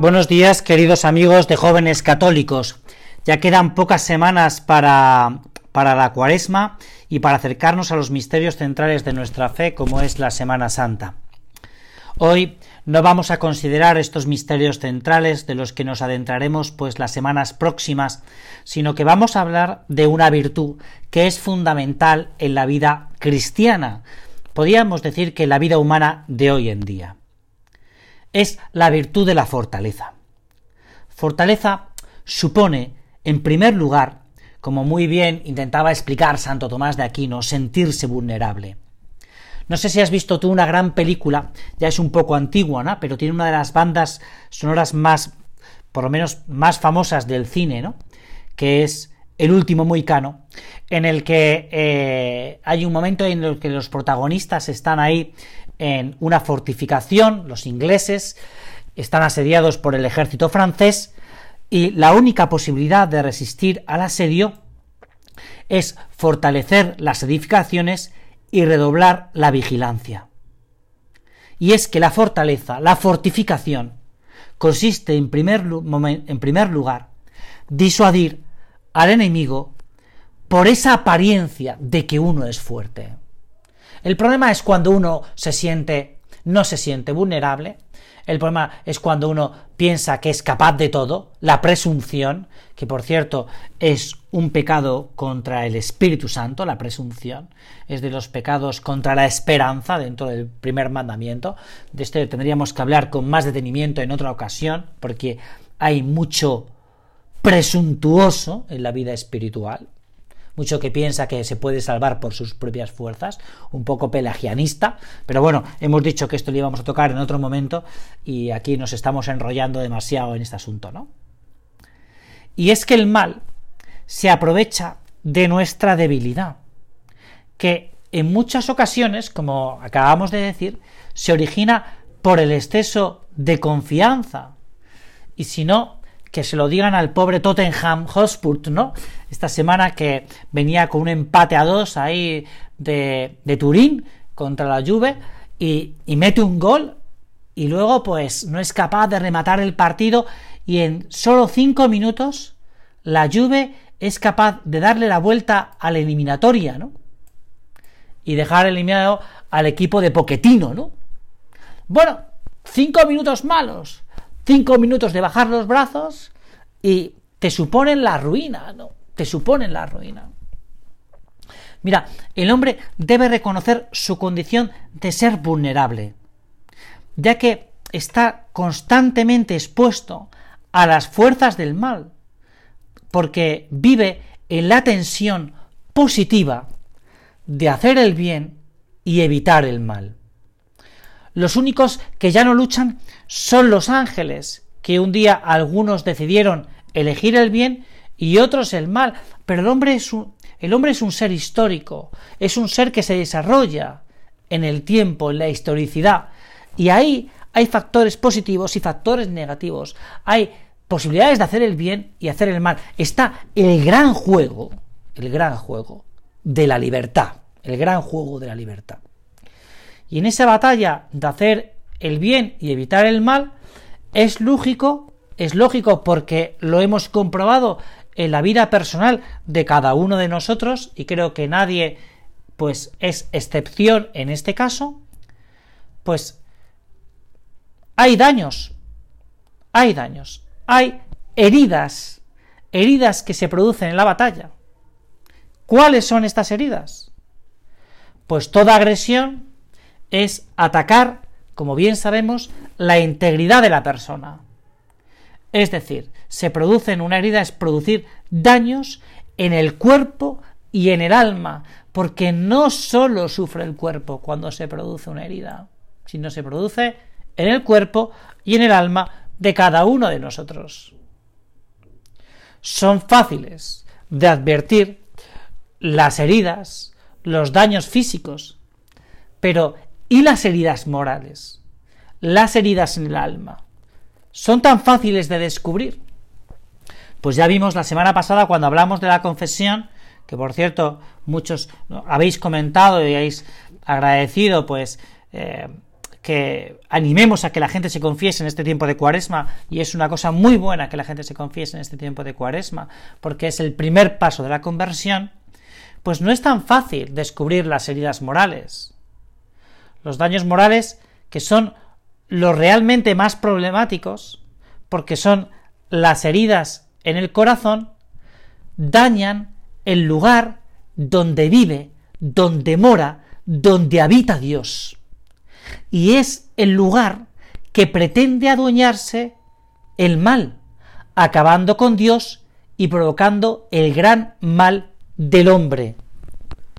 Buenos días, queridos amigos de jóvenes católicos. Ya quedan pocas semanas para, para la cuaresma y para acercarnos a los misterios centrales de nuestra fe, como es la Semana Santa. Hoy no vamos a considerar estos misterios centrales de los que nos adentraremos pues las semanas próximas, sino que vamos a hablar de una virtud que es fundamental en la vida cristiana, podríamos decir que en la vida humana de hoy en día es la virtud de la fortaleza. Fortaleza supone, en primer lugar, como muy bien intentaba explicar Santo Tomás de Aquino, sentirse vulnerable. No sé si has visto tú una gran película, ya es un poco antigua, ¿no? Pero tiene una de las bandas sonoras más, por lo menos más famosas del cine, ¿no? Que es El último Moicano, en el que eh, hay un momento en el que los protagonistas están ahí en una fortificación, los ingleses están asediados por el ejército francés y la única posibilidad de resistir al asedio es fortalecer las edificaciones y redoblar la vigilancia. Y es que la fortaleza, la fortificación, consiste en primer, en lugar disuadir al enemigo por esa apariencia de que uno es fuerte. El problema es cuando uno se siente, no se siente vulnerable. El problema es cuando uno piensa que es capaz de todo, la presunción, que por cierto es un pecado contra el Espíritu Santo, la presunción, es de los pecados contra la esperanza dentro del primer mandamiento. De este tendríamos que hablar con más detenimiento en otra ocasión, porque hay mucho presuntuoso en la vida espiritual mucho que piensa que se puede salvar por sus propias fuerzas, un poco pelagianista, pero bueno, hemos dicho que esto lo íbamos a tocar en otro momento y aquí nos estamos enrollando demasiado en este asunto, ¿no? Y es que el mal se aprovecha de nuestra debilidad, que en muchas ocasiones, como acabamos de decir, se origina por el exceso de confianza, y si no, que se lo digan al pobre Tottenham Hotspur, ¿no? Esta semana que venía con un empate a dos ahí de, de Turín contra la Juve y, mete un gol y luego pues no es capaz de rematar el partido y en solo cinco minutos la Juve es capaz de darle la vuelta a la eliminatoria, ¿no? Y dejar eliminado al equipo de Poquetino, ¿no? Bueno, cinco minutos malos cinco minutos de bajar los brazos y te suponen la ruina, ¿no? Te suponen la ruina. Mira, el hombre debe reconocer su condición de ser vulnerable, ya que está constantemente expuesto a las fuerzas del mal, porque vive en la tensión positiva de hacer el bien y evitar el mal. Los únicos que ya no luchan son los ángeles, que un día algunos decidieron elegir el bien y otros el mal, pero el hombre es un, el hombre es un ser histórico, es un ser que se desarrolla en el tiempo, en la historicidad, y ahí hay factores positivos y factores negativos, hay posibilidades de hacer el bien y hacer el mal. Está el gran juego, el gran juego de la libertad, el gran juego de la libertad. Y en esa batalla de hacer el bien y evitar el mal, es lógico, es lógico porque lo hemos comprobado en la vida personal de cada uno de nosotros y creo que nadie pues es excepción en este caso, pues hay daños, hay daños, hay heridas, heridas que se producen en la batalla. ¿Cuáles son estas heridas? Pues toda agresión es atacar, como bien sabemos, la integridad de la persona. Es decir, se produce en una herida es producir daños en el cuerpo y en el alma, porque no solo sufre el cuerpo cuando se produce una herida, sino se produce en el cuerpo y en el alma de cada uno de nosotros. Son fáciles de advertir las heridas, los daños físicos, pero ¿Y las heridas morales? Las heridas en el alma. ¿Son tan fáciles de descubrir? Pues ya vimos la semana pasada cuando hablamos de la confesión, que por cierto muchos habéis comentado y habéis agradecido pues eh, que animemos a que la gente se confiese en este tiempo de cuaresma, y es una cosa muy buena que la gente se confiese en este tiempo de cuaresma, porque es el primer paso de la conversión, pues no es tan fácil descubrir las heridas morales. Los daños morales que son los realmente más problemáticos, porque son las heridas en el corazón, dañan el lugar donde vive, donde mora, donde habita Dios. Y es el lugar que pretende adueñarse el mal, acabando con Dios y provocando el gran mal del hombre,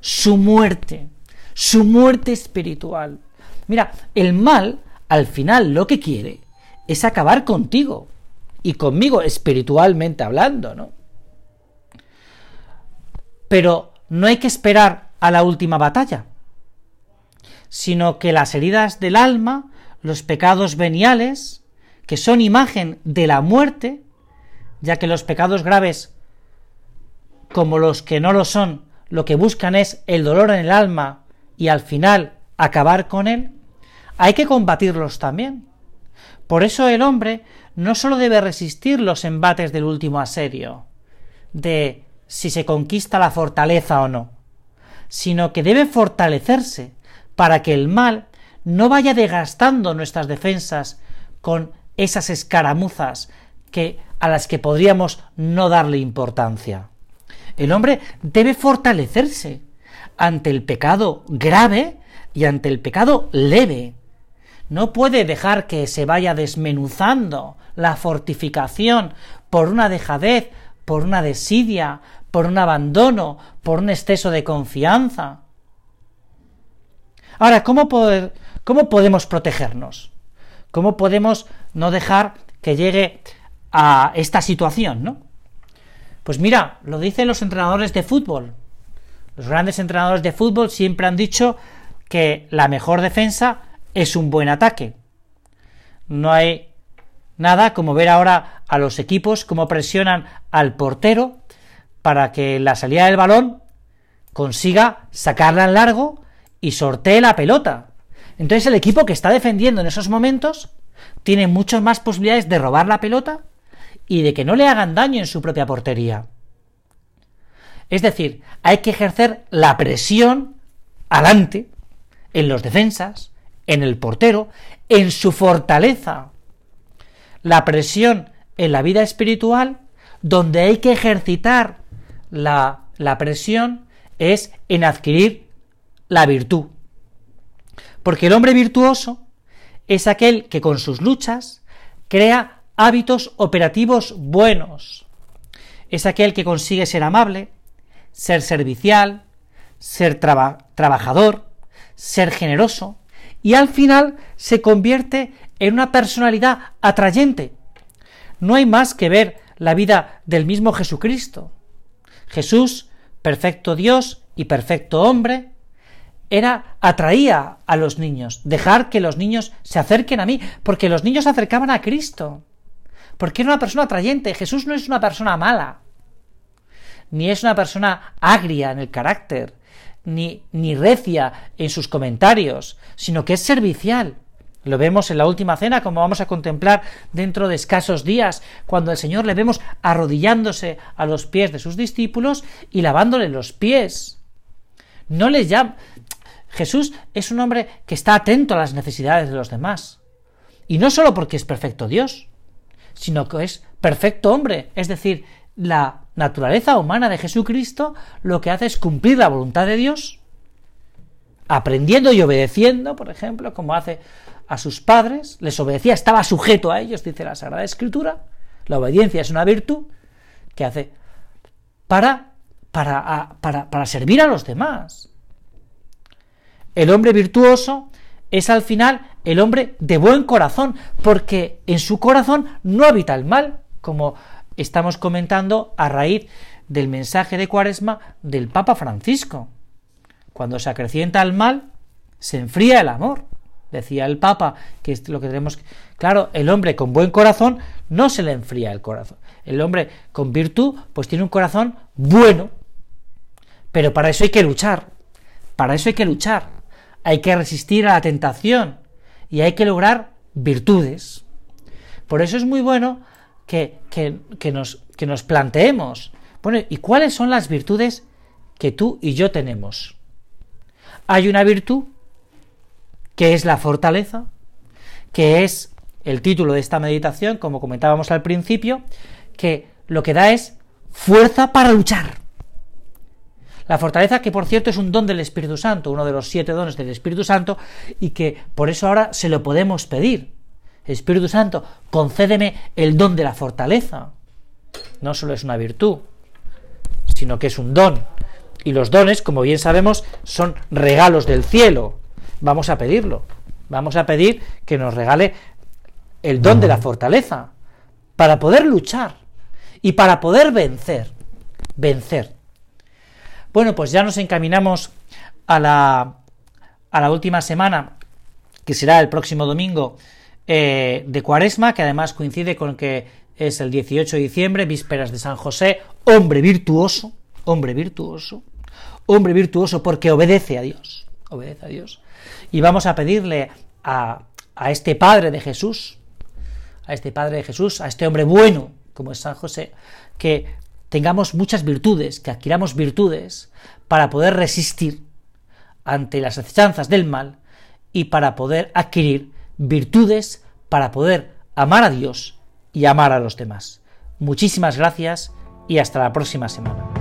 su muerte, su muerte espiritual. Mira, el mal, al final, lo que quiere es acabar contigo y conmigo espiritualmente hablando, ¿no? Pero no hay que esperar a la última batalla, sino que las heridas del alma, los pecados veniales, que son imagen de la muerte, ya que los pecados graves, como los que no lo son, lo que buscan es el dolor en el alma y al final acabar con él, hay que combatirlos también. Por eso el hombre no sólo debe resistir los embates del último asedio, de si se conquista la fortaleza o no, sino que debe fortalecerse para que el mal no vaya desgastando nuestras defensas con esas escaramuzas que a las que podríamos no darle importancia. El hombre debe fortalecerse ante el pecado grave y ante el pecado leve. No puede dejar que se vaya desmenuzando la fortificación por una dejadez, por una desidia, por un abandono, por un exceso de confianza. Ahora, ¿cómo, poder, ¿cómo podemos protegernos? ¿Cómo podemos no dejar que llegue a esta situación, no? Pues mira, lo dicen los entrenadores de fútbol. Los grandes entrenadores de fútbol siempre han dicho que la mejor defensa es un buen ataque. No hay nada como ver ahora a los equipos cómo presionan al portero para que la salida del balón consiga sacarla en largo y sortee la pelota. Entonces el equipo que está defendiendo en esos momentos tiene muchas más posibilidades de robar la pelota y de que no le hagan daño en su propia portería. Es decir, hay que ejercer la presión adelante en los defensas, en el portero, en su fortaleza. La presión en la vida espiritual, donde hay que ejercitar la, la presión, es en adquirir la virtud. Porque el hombre virtuoso es aquel que con sus luchas crea hábitos operativos buenos. Es aquel que consigue ser amable, ser servicial, ser trabajador, ser generoso, y al final se convierte en una personalidad atrayente. No hay más que ver la vida del mismo Jesucristo. Jesús, perfecto Dios y perfecto hombre, era atraía a los niños, dejar que los niños se acerquen a mí, porque los niños se acercaban a Cristo, porque era una persona atrayente. Jesús no es una persona mala, ni es una persona agria en el carácter, ni, ni recia en sus comentarios, sino que es servicial. Lo vemos en la última cena, como vamos a contemplar dentro de escasos días, cuando el Señor le vemos arrodillándose a los pies de sus discípulos y lavándole los pies. No les llama. Jesús es un hombre que está atento a las necesidades de los demás. Y no solo porque es perfecto Dios, sino que es perfecto hombre, es decir, la naturaleza humana de Jesucristo lo que hace es cumplir la voluntad de Dios, aprendiendo y obedeciendo, por ejemplo, como hace a sus padres, les obedecía, estaba sujeto a ellos, dice la Sagrada Escritura. La obediencia es una virtud que hace para, para, para, para servir a los demás. El hombre virtuoso es al final el hombre de buen corazón, porque en su corazón no habita el mal, como estamos comentando a raíz del mensaje de Cuaresma del Papa Francisco. Cuando se acrecienta el mal, se enfría el amor. Decía el Papa que es lo que tenemos. Claro, el hombre con buen corazón no se le enfría el corazón. El hombre con virtud, pues tiene un corazón bueno. Pero para eso hay que luchar. Para eso hay que luchar. Hay que resistir a la tentación. y hay que lograr virtudes. Por eso es muy bueno que, nos, que nos planteemos, bueno, ¿y cuáles son las virtudes que tú y yo tenemos? Hay una virtud que es la fortaleza, que es el título de esta meditación, como comentábamos al principio, que lo que da es fuerza para luchar. La fortaleza, que por cierto es un don del Espíritu Santo, uno de los siete dones del Espíritu Santo, y que por eso ahora se lo podemos pedir. Espíritu Santo, concédeme el don de la fortaleza. No solo es una virtud, sino que es un don. Y los dones, como bien sabemos, son regalos del cielo. Vamos a pedirlo. Vamos a pedir que nos regale el don de la fortaleza para poder luchar y para poder vencer. Vencer. Bueno, pues ya nos encaminamos a la, a la última semana, que será el próximo domingo eh, de Cuaresma, que además coincide con que es el 18 de diciembre, vísperas de San José, hombre virtuoso, hombre virtuoso, hombre virtuoso porque obedece a Dios, obedece a Dios. Y vamos a pedirle a, a este Padre de Jesús, a este Padre de Jesús, a este hombre bueno, como es San José, que tengamos muchas virtudes, que adquiramos virtudes para poder resistir ante las acechanzas del mal y para poder adquirir virtudes para poder amar a Dios y amar a los demás. Muchísimas gracias y hasta la próxima semana.